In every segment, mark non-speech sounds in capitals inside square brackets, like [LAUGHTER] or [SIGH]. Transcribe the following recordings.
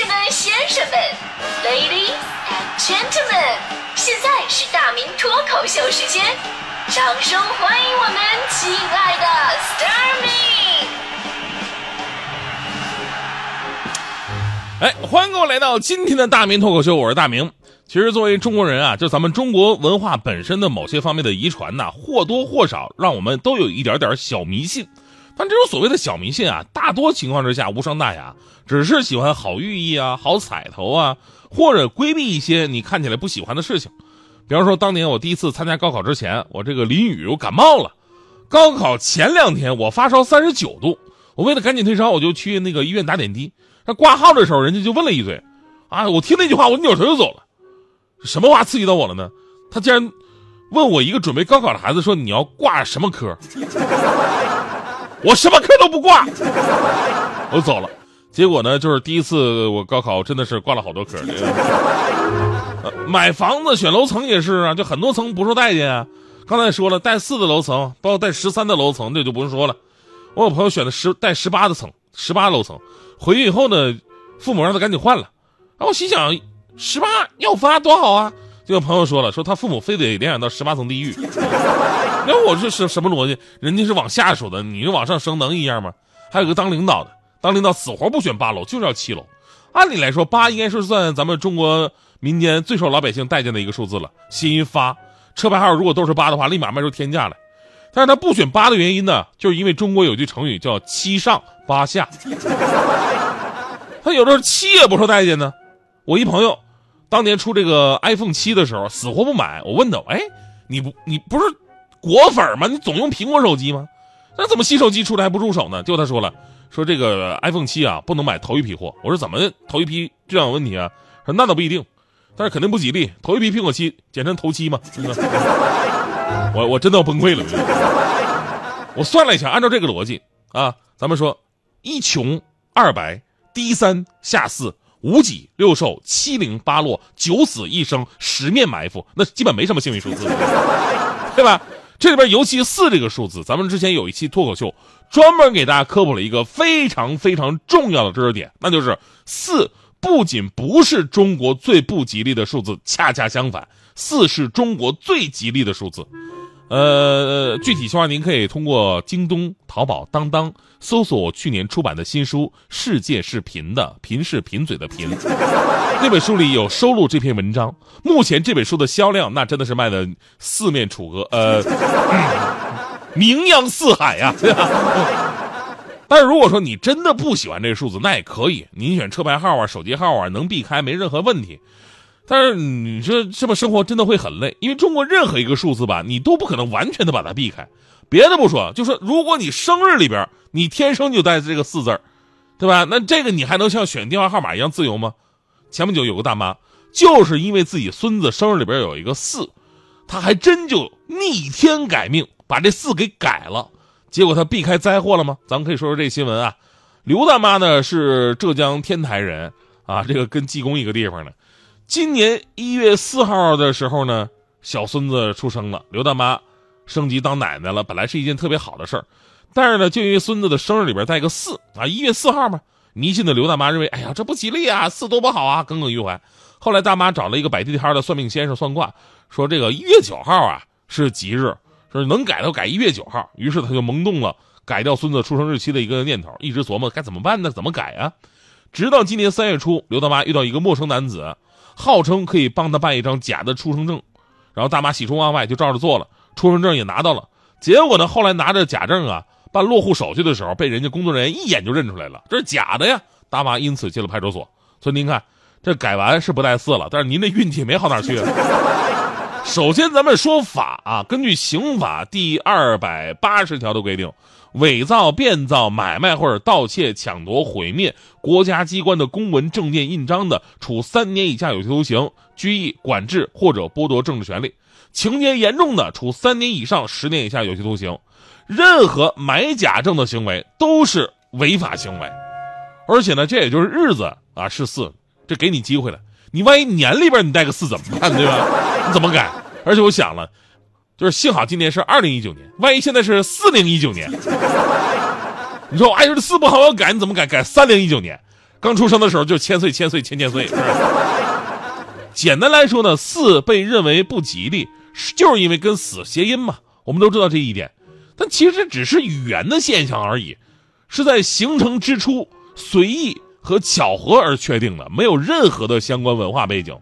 士们、先生们，Ladies and Gentlemen，现在是大明脱口秀时间，掌声欢迎我们亲爱的 Starmy！哎，欢迎各位来到今天的大明脱口秀，我是大明。其实作为中国人啊，就咱们中国文化本身的某些方面的遗传呐、或多或少让我们都有一点点小迷信。但这种所谓的小迷信啊，大多情况之下无伤大雅，只是喜欢好寓意啊、好彩头啊，或者规避一些你看起来不喜欢的事情。比方说，当年我第一次参加高考之前，我这个淋雨我感冒了。高考前两天我发烧三十九度，我为了赶紧退烧，我就去那个医院打点滴。那挂号的时候，人家就问了一嘴，啊，我听那句话，我扭头就走了。什么话刺激到我了呢？他竟然问我一个准备高考的孩子说：“你要挂什么科？”我什么科都不挂，我走了。结果呢，就是第一次我高考真的是挂了好多科。呃买房子选楼层也是啊，就很多层不受待见啊。刚才说了，带四的楼层，包括带十三的楼层，这就不用说了。我有朋友选的十带十八的层，十八楼层，回去以后呢，父母让他赶紧换了。然后我心想，十八要发多好啊！结果朋友说了，说他父母非得联想到十八层地狱。那我这是什么逻辑？人家是往下数的，你是往上升，能一样吗？还有个当领导的，当领导死活不选八楼，就是要七楼。按理来说，八应该是算咱们中国民间最受老百姓待见的一个数字了。谐音发，车牌号如果都是八的话，立马卖出天价来。但是他不选八的原因呢，就是因为中国有句成语叫“七上八下”，[LAUGHS] 他有的时候七也不受待见呢。我一朋友，当年出这个 iPhone 七的时候，死活不买。我问他，哎，你不你不是果粉吗？你总用苹果手机吗？那怎么新手机出来还不入手呢？结果他说了，说这个 iPhone 七啊，不能买头一批货。我说怎么头一批这样有问题啊？说那倒不一定，但是肯定不吉利。头一批苹果七，简称头七嘛。真 [LAUGHS] 的我我真的要崩溃了。我算了一下，按照这个逻辑啊，咱们说一穷二白，低三下四。五己六兽七零八落九死一生十面埋伏，那基本没什么幸运数字，[LAUGHS] 对吧？这里边尤其四这个数字，咱们之前有一期脱口秀专门给大家科普了一个非常非常重要的知识点，那就是四不仅不是中国最不吉利的数字，恰恰相反，四是中国最吉利的数字。呃，具体情况您可以通过京东、淘宝、当当搜索去年出版的新书《世界是贫的，贫是贫嘴的贫》。那本书里有收录这篇文章。目前这本书的销量，那真的是卖的四面楚歌，呃，[LAUGHS] 名扬四海呀、[LAUGHS] 但是如果说你真的不喜欢这个数字，那也可以，您选车牌号啊、手机号啊，能避开没任何问题。但是你说这么生活真的会很累，因为中国任何一个数字吧，你都不可能完全的把它避开。别的不说，就说如果你生日里边你天生就带这个四字儿，对吧？那这个你还能像选电话号码一样自由吗？前不久有个大妈，就是因为自己孙子生日里边有一个四，她还真就逆天改命，把这四给改了。结果她避开灾祸了吗？咱们可以说说这新闻啊。刘大妈呢是浙江天台人啊，这个跟济公一个地方的。今年一月四号的时候呢，小孙子出生了，刘大妈升级当奶奶了，本来是一件特别好的事儿，但是呢，就因为孙子的生日里边带个四啊，一月四号嘛，迷信的刘大妈认为，哎呀，这不吉利啊，四多不好啊，耿耿于怀。后来大妈找了一个摆地摊的算命先生算卦，说这个一月九号啊是吉日，说能改都改一月九号。于是他就萌动了改掉孙子出生日期的一个念头，一直琢磨该怎么办呢？怎么改啊？直到今年三月初，刘大妈遇到一个陌生男子。号称可以帮他办一张假的出生证，然后大妈喜出望外就照着做了，出生证也拿到了。结果呢，后来拿着假证啊办落户手续的时候，被人家工作人员一眼就认出来了，这是假的呀。大妈因此进了派出所。所以您看，这改完是不带四了，但是您的运气没好哪去。首先，咱们说法啊，根据刑法第二百八十条的规定。伪造、变造、买卖或者盗窃、抢夺、毁灭国家机关的公文、证件、印章的，处三年以下有期徒刑、拘役、管制或者剥夺政治权利；情节严重的，处三年以上十年以下有期徒刑。任何买假证的行为都是违法行为，而且呢，这也就是日子啊是四，这给你机会了。你万一年里边你带个四怎么办，对吧？你怎么改？而且我想了。就是幸好今年是二零一九年，万一现在是四零一九年，你说我哎，这四不好，我要改，你怎么改？改三零一九年，刚出生的时候就千岁千岁千千岁。简单来说呢，四被认为不吉利，就是因为跟死谐音嘛。我们都知道这一点，但其实只是语言的现象而已，是在形成之初随意和巧合而确定的，没有任何的相关文化背景。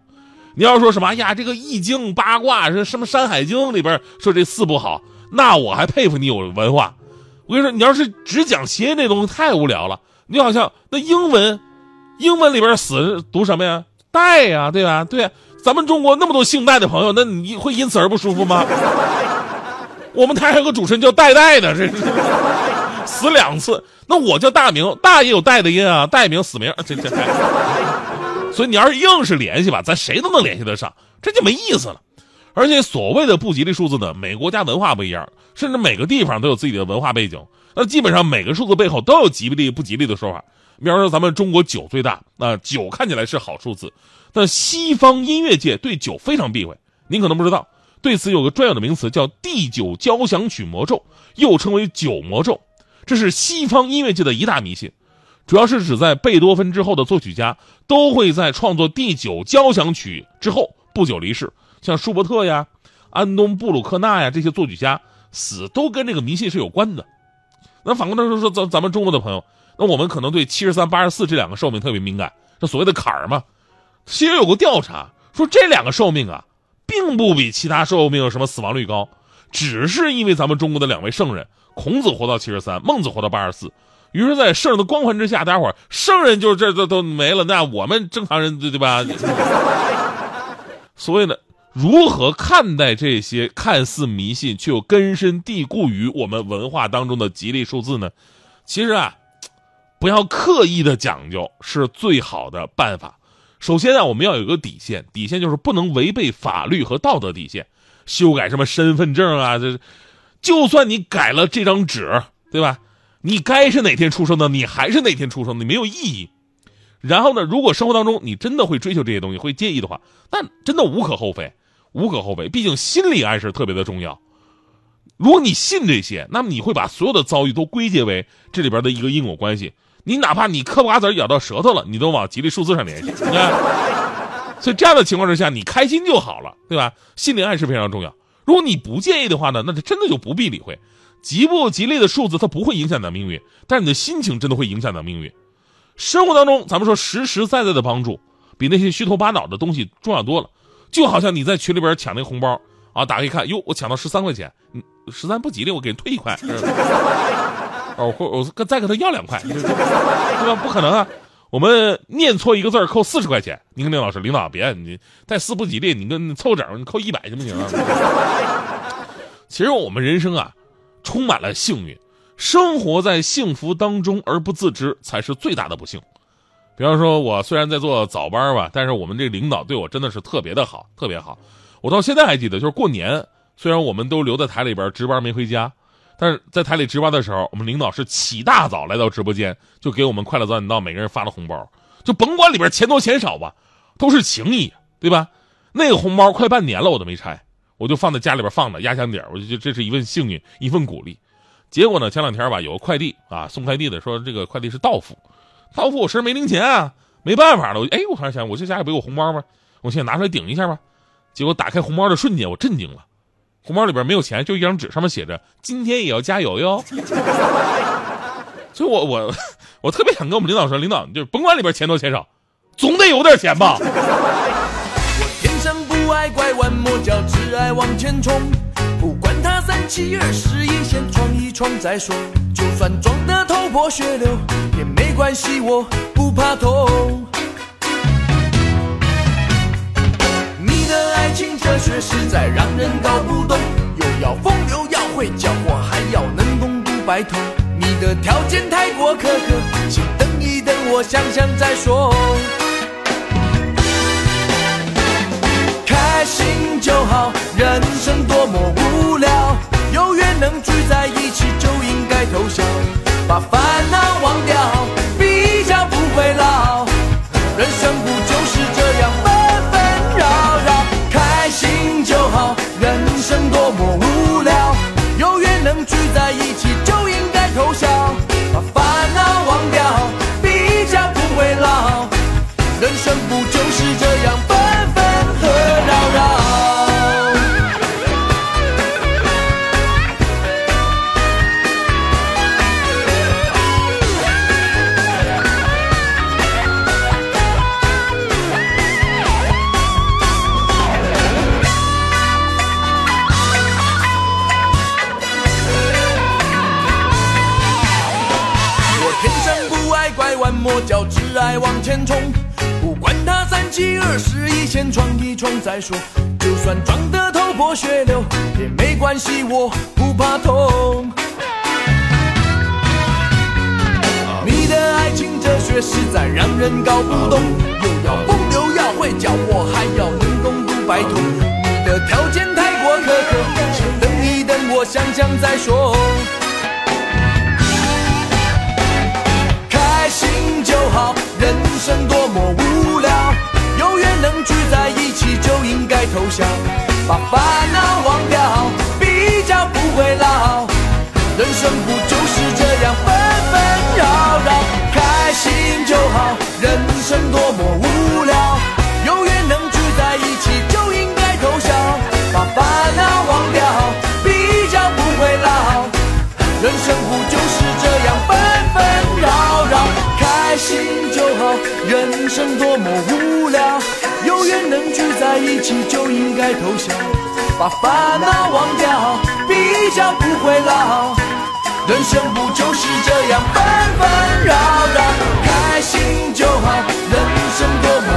你要说什么哎呀，这个易经八卦是什么《山海经》里边说这四不好，那我还佩服你有文化。我跟你说，你要是只讲谐音那东西太无聊了。你好像那英文，英文里边死读什么呀？代呀，对吧？对，咱们中国那么多姓戴的朋友，那你会因此而不舒服吗？我们台还有个主持人叫戴戴的，这是死两次。那我叫大明，大也有戴的音啊，戴明死明，这这。所以你要是硬是联系吧，咱谁都能联系得上，这就没意思了。而且所谓的不吉利数字呢，每个国家文化不一样，甚至每个地方都有自己的文化背景。那基本上每个数字背后都有吉利不吉利的说法。比方说咱们中国九最大，那九看起来是好数字，但西方音乐界对九非常避讳。您可能不知道，对此有个专有的名词叫第九交响曲魔咒，又称为九魔咒。这是西方音乐界的一大迷信。主要是指在贝多芬之后的作曲家都会在创作第九交响曲之后不久离世，像舒伯特呀、安东布鲁克纳呀这些作曲家死都跟这个迷信是有关的。那反过来说说咱咱们中国的朋友，那我们可能对七十三、八十四这两个寿命特别敏感，这所谓的坎儿嘛。其实有个调查说这两个寿命啊，并不比其他寿命什么死亡率高，只是因为咱们中国的两位圣人，孔子活到七十三，孟子活到八十四。于是，在圣人的光环之下，大家伙圣人就是这都都没了，那我们正常人对对吧？[LAUGHS] 所以呢，如何看待这些看似迷信却又根深蒂固于我们文化当中的吉利数字呢？其实啊，不要刻意的讲究是最好的办法。首先啊，我们要有个底线，底线就是不能违背法律和道德底线。修改什么身份证啊，这就算你改了这张纸，对吧？你该是哪天出生的，你还是哪天出生的，没有意义。然后呢，如果生活当中你真的会追求这些东西，会介意的话，那真的无可厚非，无可厚非。毕竟心理暗示特别的重要。如果你信这些，那么你会把所有的遭遇都归结为这里边的一个因果关系。你哪怕你嗑瓜子咬到舌头了，你都往吉利数字上联系。所以这样的情况之下，你开心就好了，对吧？心理暗示非常重要。如果你不介意的话呢，那就真的就不必理会。吉不吉利的数字，它不会影响你的命运，但是你的心情真的会影响你的命运。生活当中，咱们说实实在在的帮助，比那些虚头巴脑的东西重要多了。就好像你在群里边抢那个红包啊，打开一看，哟，我抢到十三块钱，十三不吉利，我给你退一块，哦，或我再给他要两块，对吧？不可能啊！我们念错一个字扣四十块钱。您看，林老师，领导别你带四不吉利，你跟凑整，你扣一百行不行啊？[LAUGHS] 其实我们人生啊。充满了幸运，生活在幸福当中而不自知，才是最大的不幸。比方说，我虽然在做早班吧，但是我们这领导对我真的是特别的好，特别好。我到现在还记得，就是过年，虽然我们都留在台里边值班没回家，但是在台里值班的时候，我们领导是起大早来到直播间，就给我们快乐早点到每个人发了红包，就甭管里边钱多钱少吧，都是情谊，对吧？那个红包快半年了，我都没拆。我就放在家里边放着压箱底儿，我就觉得这是一份幸运，一份鼓励。结果呢，前两天吧，有个快递啊，送快递的说这个快递是到付，到付我身上没零钱啊，没办法了。我哎，我突然想，我这家里不有红包吗？我现在拿出来顶一下吧。结果打开红包的瞬间，我震惊了，红包里边没有钱，就一张纸，上面写着“今天也要加油哟”。[LAUGHS] 所以我我我特别想跟我们领导说，领导就是甭管里边钱多钱少，总得有点钱吧。我天生不爱拐弯抹角，只爱往前冲。不管他三七二十一，先闯一闯再说。就算撞得头破血流也没关系，我不怕痛。你的爱情哲学实在让人搞不懂，又要风流要会叫我，还要能攻读白头。你的条件太过苛刻，请等一等，我想想再说。生多么无聊，有缘能聚在一起就应该偷笑，把烦恼忘掉，比较不会老。人生不就是再，往前冲。不管他三七二十一，先闯一闯再说。就算撞得头破血流也没关系，我不怕痛。你的爱情哲学实在让人搞不懂，又要风流要会叫我，还要能攻读白头。你的条件太过苛刻，先等一等，我想想再说。生多么人生多么无聊，有缘能聚在一起就应该偷笑，把烦恼忘掉，比较不会老。人生不就是这样纷纷扰扰？开心就好，人生多么